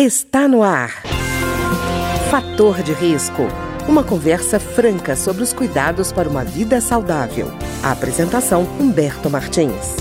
Está no ar. Fator de risco. Uma conversa franca sobre os cuidados para uma vida saudável. A apresentação Humberto Martins.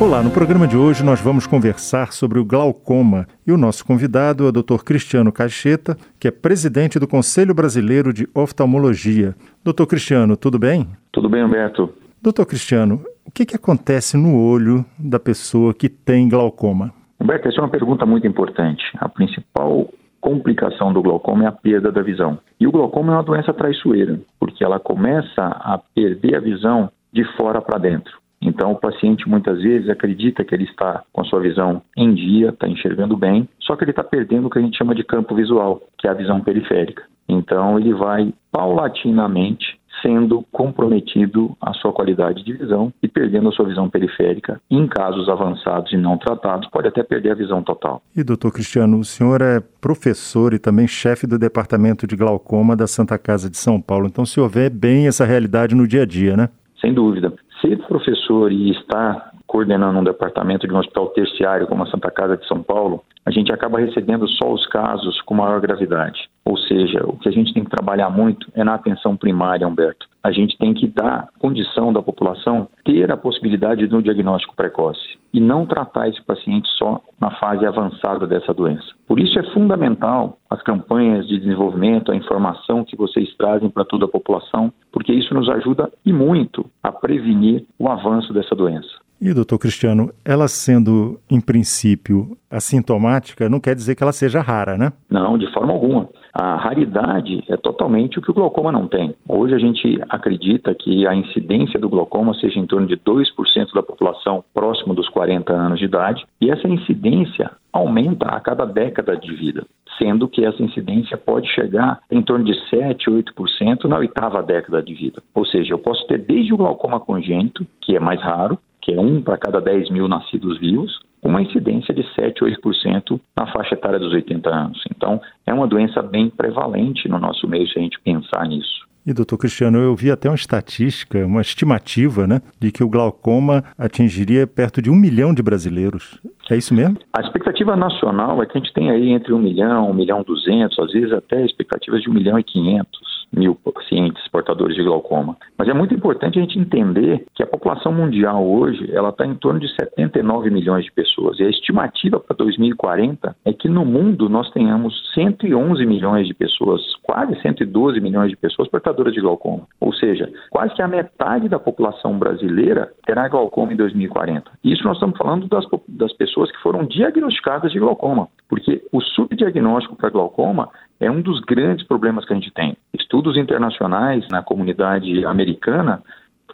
Olá, no programa de hoje nós vamos conversar sobre o glaucoma e o nosso convidado é o Dr. Cristiano Caixeta, que é presidente do Conselho Brasileiro de Oftalmologia. Doutor Cristiano, tudo bem? Tudo bem, Humberto. Doutor Cristiano, o que, que acontece no olho da pessoa que tem glaucoma? Humberto, essa é uma pergunta muito importante. A principal complicação do glaucoma é a perda da visão. E o glaucoma é uma doença traiçoeira, porque ela começa a perder a visão de fora para dentro. Então, o paciente muitas vezes acredita que ele está com a sua visão em dia, está enxergando bem, só que ele está perdendo o que a gente chama de campo visual, que é a visão periférica. Então, ele vai paulatinamente sendo comprometido a sua qualidade de visão e perdendo a sua visão periférica. Em casos avançados e não tratados, pode até perder a visão total. E doutor Cristiano, o senhor é professor e também chefe do departamento de glaucoma da Santa Casa de São Paulo. Então, o senhor vê bem essa realidade no dia a dia, né? Sem dúvida. Ser professor e estar coordenando um departamento de um hospital terciário como a Santa Casa de São Paulo, a gente acaba recebendo só os casos com maior gravidade. Ou seja, o que a gente tem que trabalhar muito é na atenção primária, Humberto. A gente tem que dar condição da população ter a possibilidade de um diagnóstico precoce e não tratar esse paciente só na fase avançada dessa doença. Por isso é fundamental as campanhas de desenvolvimento, a informação que vocês trazem para toda a população, porque isso nos ajuda e muito a prevenir o avanço dessa doença. E, doutor Cristiano, ela sendo, em princípio, assintomática, não quer dizer que ela seja rara, né? Não, de forma alguma. A raridade é totalmente o que o glaucoma não tem. Hoje a gente acredita que a incidência do glaucoma seja em torno de 2% da população próximo dos 40 anos de idade, e essa incidência aumenta a cada década de vida, sendo que essa incidência pode chegar em torno de 7, 8% na oitava década de vida. Ou seja, eu posso ter desde o glaucoma congênito, que é mais raro, que é um para cada 10 mil nascidos vivos, uma incidência de 7 ou 8% na faixa etária dos 80 anos. Então, é uma doença bem prevalente no nosso meio se a gente pensar nisso. E, doutor Cristiano, eu vi até uma estatística, uma estimativa, né, de que o glaucoma atingiria perto de um milhão de brasileiros. É isso mesmo? A expectativa nacional é que a gente tem aí entre um milhão, um milhão duzentos, às vezes até expectativas de um milhão e quinhentos mil pacientes portadores de glaucoma. Mas é muito importante a gente entender que a população mundial hoje ela está em torno de 79 milhões de pessoas e a estimativa para 2040 é que no mundo nós tenhamos 111 milhões de pessoas, quase 112 milhões de pessoas portadoras de glaucoma. Ou seja, quase que a metade da população brasileira terá glaucoma em 2040. Isso nós estamos falando das, das pessoas que foram diagnosticadas de glaucoma, porque o subdiagnóstico para glaucoma é um dos grandes problemas que a gente tem. Estudos internacionais na comunidade americana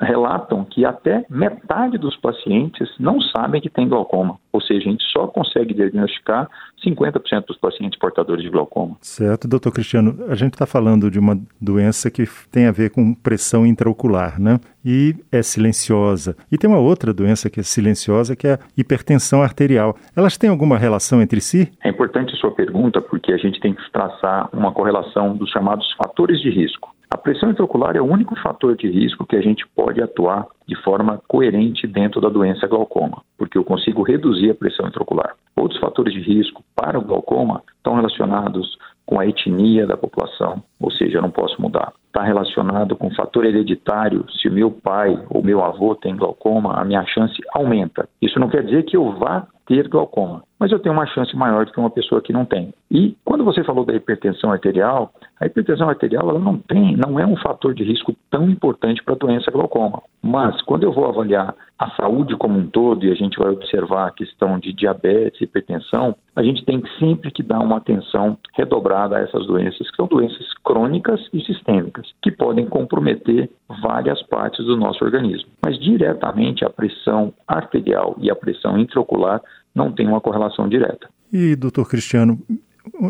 relatam que até metade dos pacientes não sabem que tem glaucoma. Ou seja, a gente só consegue diagnosticar 50% dos pacientes portadores de glaucoma. Certo, doutor Cristiano. A gente está falando de uma doença que tem a ver com pressão intraocular, né? E é silenciosa. E tem uma outra doença que é silenciosa, que é a hipertensão arterial. Elas têm alguma relação entre si? É importante a sua pergunta, porque a gente tem que traçar uma correlação dos chamados fatores de risco. A pressão intraocular é o único fator de risco que a gente pode atuar de forma coerente dentro da doença glaucoma, porque eu consigo reduzir a pressão intraocular. Outros fatores de risco para o glaucoma estão relacionados com a etnia da população, ou seja, eu não posso mudar. Está relacionado com fator hereditário, se o meu pai ou meu avô tem glaucoma, a minha chance aumenta. Isso não quer dizer que eu vá ter glaucoma, mas eu tenho uma chance maior do que uma pessoa que não tem. E quando você falou da hipertensão arterial, a hipertensão arterial ela não tem, não é um fator de risco tão importante para a doença glaucoma. Mas quando eu vou avaliar a saúde como um todo e a gente vai observar a questão de diabetes, hipertensão, a gente tem sempre que dar uma atenção redobrada a essas doenças, que são doenças crônicas e sistêmicas, que podem comprometer várias partes do nosso organismo. Mas diretamente a pressão arterial e a pressão intraocular não têm uma correlação direta. E, doutor Cristiano,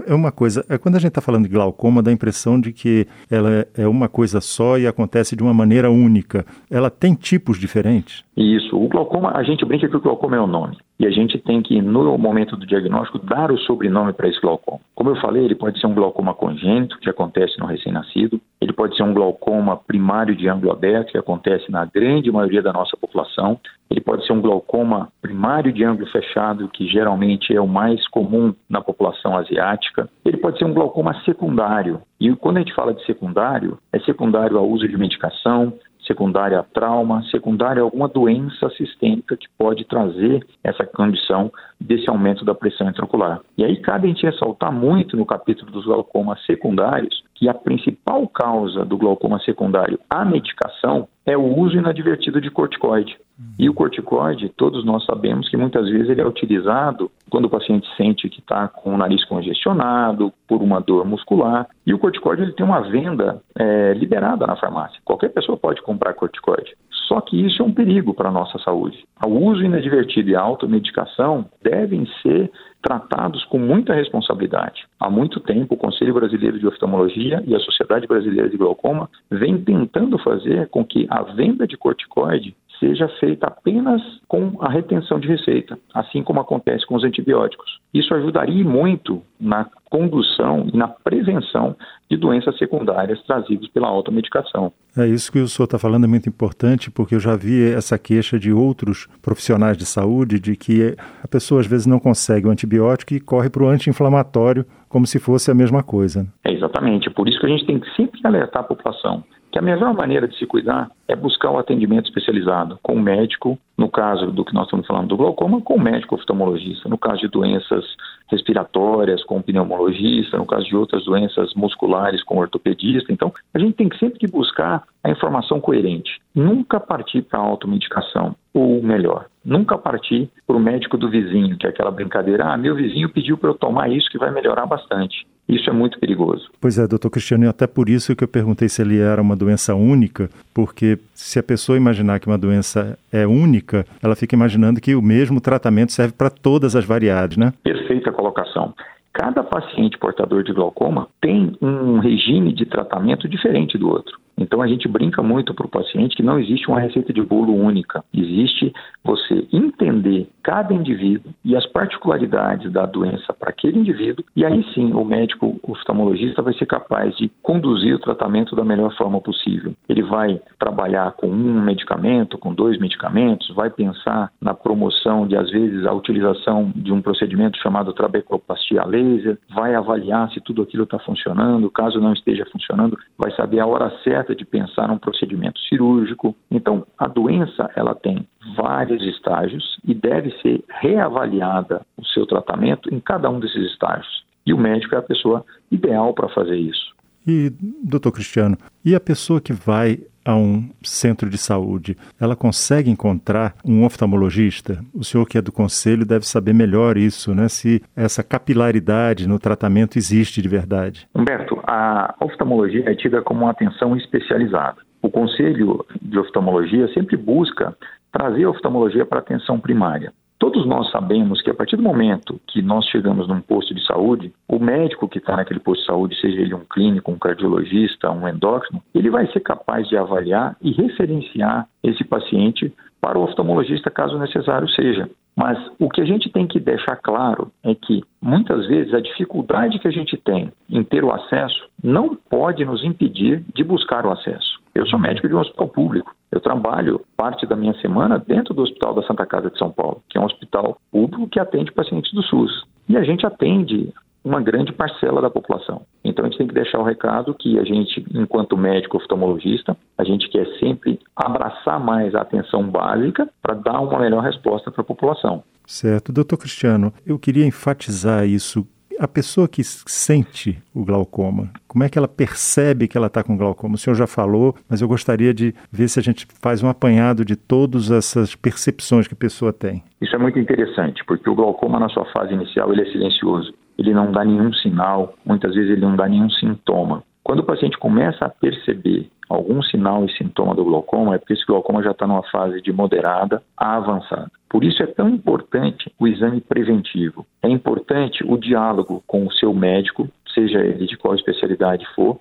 é uma coisa, é quando a gente está falando de glaucoma, dá a impressão de que ela é uma coisa só e acontece de uma maneira única. Ela tem tipos diferentes? Isso. O glaucoma, a gente brinca que o glaucoma é o nome. E a gente tem que, no momento do diagnóstico, dar o sobrenome para esse glaucoma. Como eu falei, ele pode ser um glaucoma congênito, que acontece no recém-nascido, ele pode ser um glaucoma primário de ângulo aberto, que acontece na grande maioria da nossa população, ele pode ser um glaucoma primário de ângulo fechado, que geralmente é o mais comum na população asiática. Ele pode ser um glaucoma secundário. E quando a gente fala de secundário, é secundário ao uso de medicação, secundária a trauma, secundária a alguma doença sistêmica que pode trazer essa condição desse aumento da pressão intraocular. E aí cabe a gente ressaltar muito no capítulo dos glaucomas secundários que a principal causa do glaucoma secundário à medicação é o uso inadvertido de corticoide. E o corticoide, todos nós sabemos que muitas vezes ele é utilizado quando o paciente sente que está com o nariz congestionado, por uma dor muscular. E o corticoide ele tem uma venda é, liberada na farmácia. Qualquer pessoa pode comprar corticoide. Só que isso é um perigo para a nossa saúde. O uso inadvertido e a automedicação devem ser tratados com muita responsabilidade. Há muito tempo, o Conselho Brasileiro de Oftalmologia e a Sociedade Brasileira de Glaucoma vêm tentando fazer com que a venda de corticoide seja feita apenas com a retenção de receita, assim como acontece com os antibióticos. Isso ajudaria muito na condução e na prevenção de doenças secundárias trazidas pela automedicação. É isso que o senhor está falando é muito importante, porque eu já vi essa queixa de outros profissionais de saúde de que a pessoa às vezes não consegue o antibiótico e corre para o anti-inflamatório como se fosse a mesma coisa. É exatamente, por isso que a gente tem que sempre alertar a população que a melhor maneira de se cuidar é buscar o atendimento especializado com o médico, no caso do que nós estamos falando do glaucoma, com o médico oftalmologista, no caso de doenças respiratórias, com o pneumologista, no caso de outras doenças musculares, com o ortopedista. Então, a gente tem sempre que buscar a informação coerente. Nunca partir para a automedicação, ou melhor, nunca partir para o médico do vizinho, que é aquela brincadeira, ah, meu vizinho pediu para eu tomar isso que vai melhorar bastante. Isso é muito perigoso. Pois é, doutor Cristiano, e até por isso que eu perguntei se ele era uma doença única, porque se a pessoa imaginar que uma doença é única, ela fica imaginando que o mesmo tratamento serve para todas as variedades, né? Perfeita colocação. Cada paciente portador de glaucoma tem um regime de tratamento diferente do outro. Então a gente brinca muito para o paciente que não existe uma receita de bolo única. Existe você entender cada indivíduo e as particularidades da doença para aquele indivíduo, e aí sim o médico oftalmologista vai ser capaz de conduzir o tratamento da melhor forma possível. Ele vai trabalhar com um medicamento, com dois medicamentos, vai pensar na promoção de, às vezes, a utilização de um procedimento chamado trabecoplastia laser, vai avaliar se tudo aquilo está funcionando, caso não esteja funcionando, vai saber a hora certa de pensar num procedimento cirúrgico. Então, a doença ela tem vários estágios e deve ser reavaliada o seu tratamento em cada um desses estágios. E o médico é a pessoa ideal para fazer isso. E, doutor Cristiano, e a pessoa que vai a um centro de saúde, ela consegue encontrar um oftalmologista? O senhor que é do conselho deve saber melhor isso, né? Se essa capilaridade no tratamento existe de verdade. Humberto, a oftalmologia é tida como uma atenção especializada. O conselho de oftalmologia sempre busca trazer a oftalmologia para a atenção primária. Todos nós sabemos que a partir do momento que nós chegamos num posto de saúde, o médico que está naquele posto de saúde, seja ele um clínico, um cardiologista, um endócrino, ele vai ser capaz de avaliar e referenciar esse paciente para o oftalmologista, caso necessário seja. Mas o que a gente tem que deixar claro é que, muitas vezes, a dificuldade que a gente tem em ter o acesso não pode nos impedir de buscar o acesso. Eu sou médico de um hospital público. Eu trabalho parte da minha semana dentro do Hospital da Santa Casa de São Paulo, que é um hospital público que atende pacientes do SUS. E a gente atende uma grande parcela da população. Então a gente tem que deixar o recado que a gente, enquanto médico oftalmologista, a gente quer sempre abraçar mais a atenção básica para dar uma melhor resposta para a população. Certo. Doutor Cristiano, eu queria enfatizar isso a pessoa que sente o glaucoma, como é que ela percebe que ela está com glaucoma? O senhor já falou, mas eu gostaria de ver se a gente faz um apanhado de todas essas percepções que a pessoa tem. Isso é muito interessante, porque o glaucoma, na sua fase inicial, ele é silencioso. Ele não dá nenhum sinal, muitas vezes ele não dá nenhum sintoma. Quando o paciente começa a perceber algum sinal e sintoma do glaucoma, é porque esse glaucoma já está numa fase de moderada a avançada. Por isso é tão importante o exame preventivo. É importante o diálogo com o seu médico, seja ele de qual especialidade for,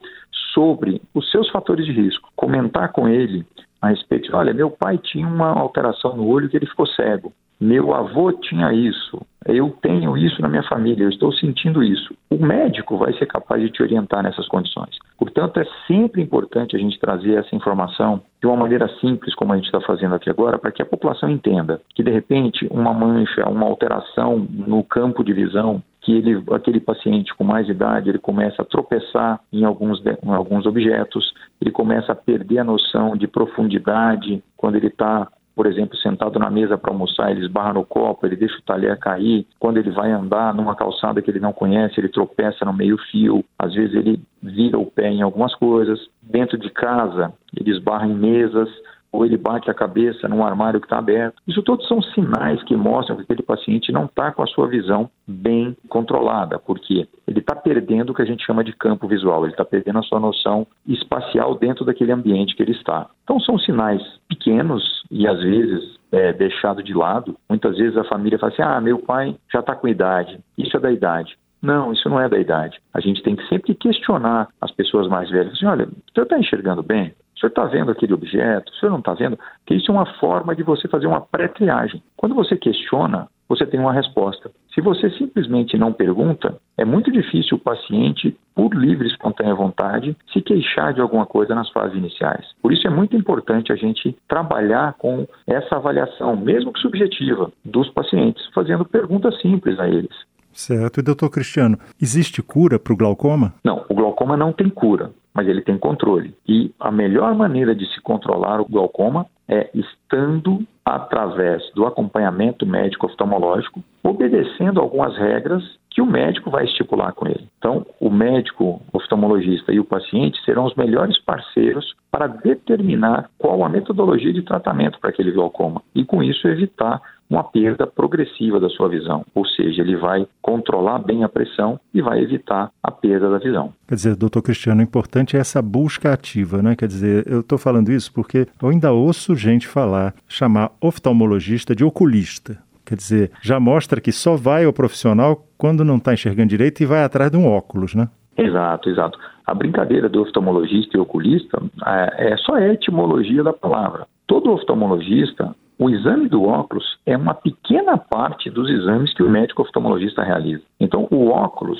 sobre os seus fatores de risco. Comentar com ele a respeito olha, meu pai tinha uma alteração no olho que ele ficou cego. Meu avô tinha isso, eu tenho isso na minha família, eu estou sentindo isso. O médico vai ser capaz de te orientar nessas condições. Portanto, é sempre importante a gente trazer essa informação de uma maneira simples, como a gente está fazendo aqui agora, para que a população entenda que, de repente, uma mancha, uma alteração no campo de visão, que ele, aquele paciente com mais idade ele começa a tropeçar em alguns, em alguns objetos, ele começa a perder a noção de profundidade quando ele está por exemplo, sentado na mesa para almoçar, ele esbarra no copo, ele deixa o talher cair. Quando ele vai andar numa calçada que ele não conhece, ele tropeça no meio-fio. Às vezes ele vira o pé em algumas coisas. Dentro de casa, ele esbarra em mesas ou ele bate a cabeça num armário que está aberto. Isso todos são sinais que mostram que aquele paciente não está com a sua visão bem controlada, porque ele está perdendo o que a gente chama de campo visual, ele está perdendo a sua noção espacial dentro daquele ambiente que ele está. Então são sinais pequenos e às vezes é, deixado de lado. Muitas vezes a família fala assim: ah, meu pai já está com idade, isso é da idade. Não, isso não é da idade. A gente tem que sempre questionar as pessoas mais velhas. Assim, olha, senhor está enxergando bem? O senhor está vendo aquele objeto? O senhor não está vendo? Que isso é uma forma de você fazer uma pré-triagem. Quando você questiona, você tem uma resposta. Se você simplesmente não pergunta, é muito difícil o paciente, por livre e espontânea vontade, se queixar de alguma coisa nas fases iniciais. Por isso é muito importante a gente trabalhar com essa avaliação, mesmo que subjetiva, dos pacientes, fazendo perguntas simples a eles. Certo. E doutor Cristiano, existe cura para o glaucoma? Não, o glaucoma não tem cura mas ele tem controle. E a melhor maneira de se controlar o glaucoma é estando através do acompanhamento médico oftalmológico, obedecendo algumas regras que o médico vai estipular com ele. Então, o médico oftalmologista e o paciente serão os melhores parceiros para determinar qual a metodologia de tratamento para aquele glaucoma e, com isso, evitar uma perda progressiva da sua visão, ou seja, ele vai controlar bem a pressão e vai evitar a perda da visão. Quer dizer, doutor Cristiano, o importante é essa busca ativa, né? Quer dizer, eu estou falando isso porque eu ainda ouço gente falar, chamar oftalmologista de oculista. Quer dizer, já mostra que só vai ao profissional quando não está enxergando direito e vai atrás de um óculos, né? Exato, exato. A brincadeira do oftalmologista e oculista é, é só a etimologia da palavra. Todo oftalmologista o exame do óculos é uma pequena parte dos exames que o médico oftalmologista realiza. Então, o óculos,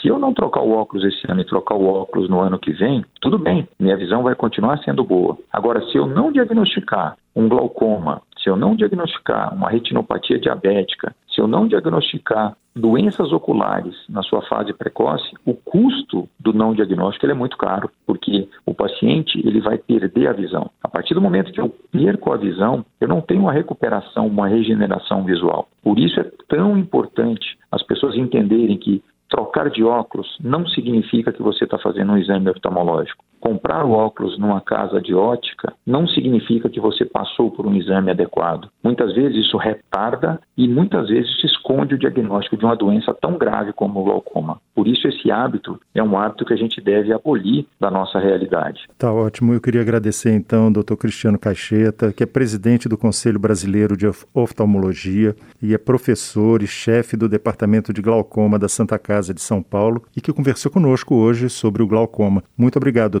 se eu não trocar o óculos esse ano e trocar o óculos no ano que vem, tudo bem, minha visão vai continuar sendo boa. Agora, se eu não diagnosticar um glaucoma, se eu não diagnosticar uma retinopatia diabética, se eu não diagnosticar doenças oculares na sua fase precoce, o custo do não diagnóstico é muito caro, porque paciente ele vai perder a visão. A partir do momento que eu perco a visão, eu não tenho uma recuperação, uma regeneração visual. Por isso é tão importante as pessoas entenderem que Trocar de óculos não significa que você está fazendo um exame oftalmológico. Comprar o óculos numa casa de ótica não significa que você passou por um exame adequado. Muitas vezes isso retarda e muitas vezes esconde o diagnóstico de uma doença tão grave como o glaucoma. Por isso esse hábito é um hábito que a gente deve abolir da nossa realidade. Tá ótimo. Eu queria agradecer então ao Dr. Cristiano Caixeta, que é presidente do Conselho Brasileiro de Oftalmologia e é professor e chefe do Departamento de Glaucoma da Santa Casa de São Paulo e que conversou conosco hoje sobre o glaucoma. Muito obrigado,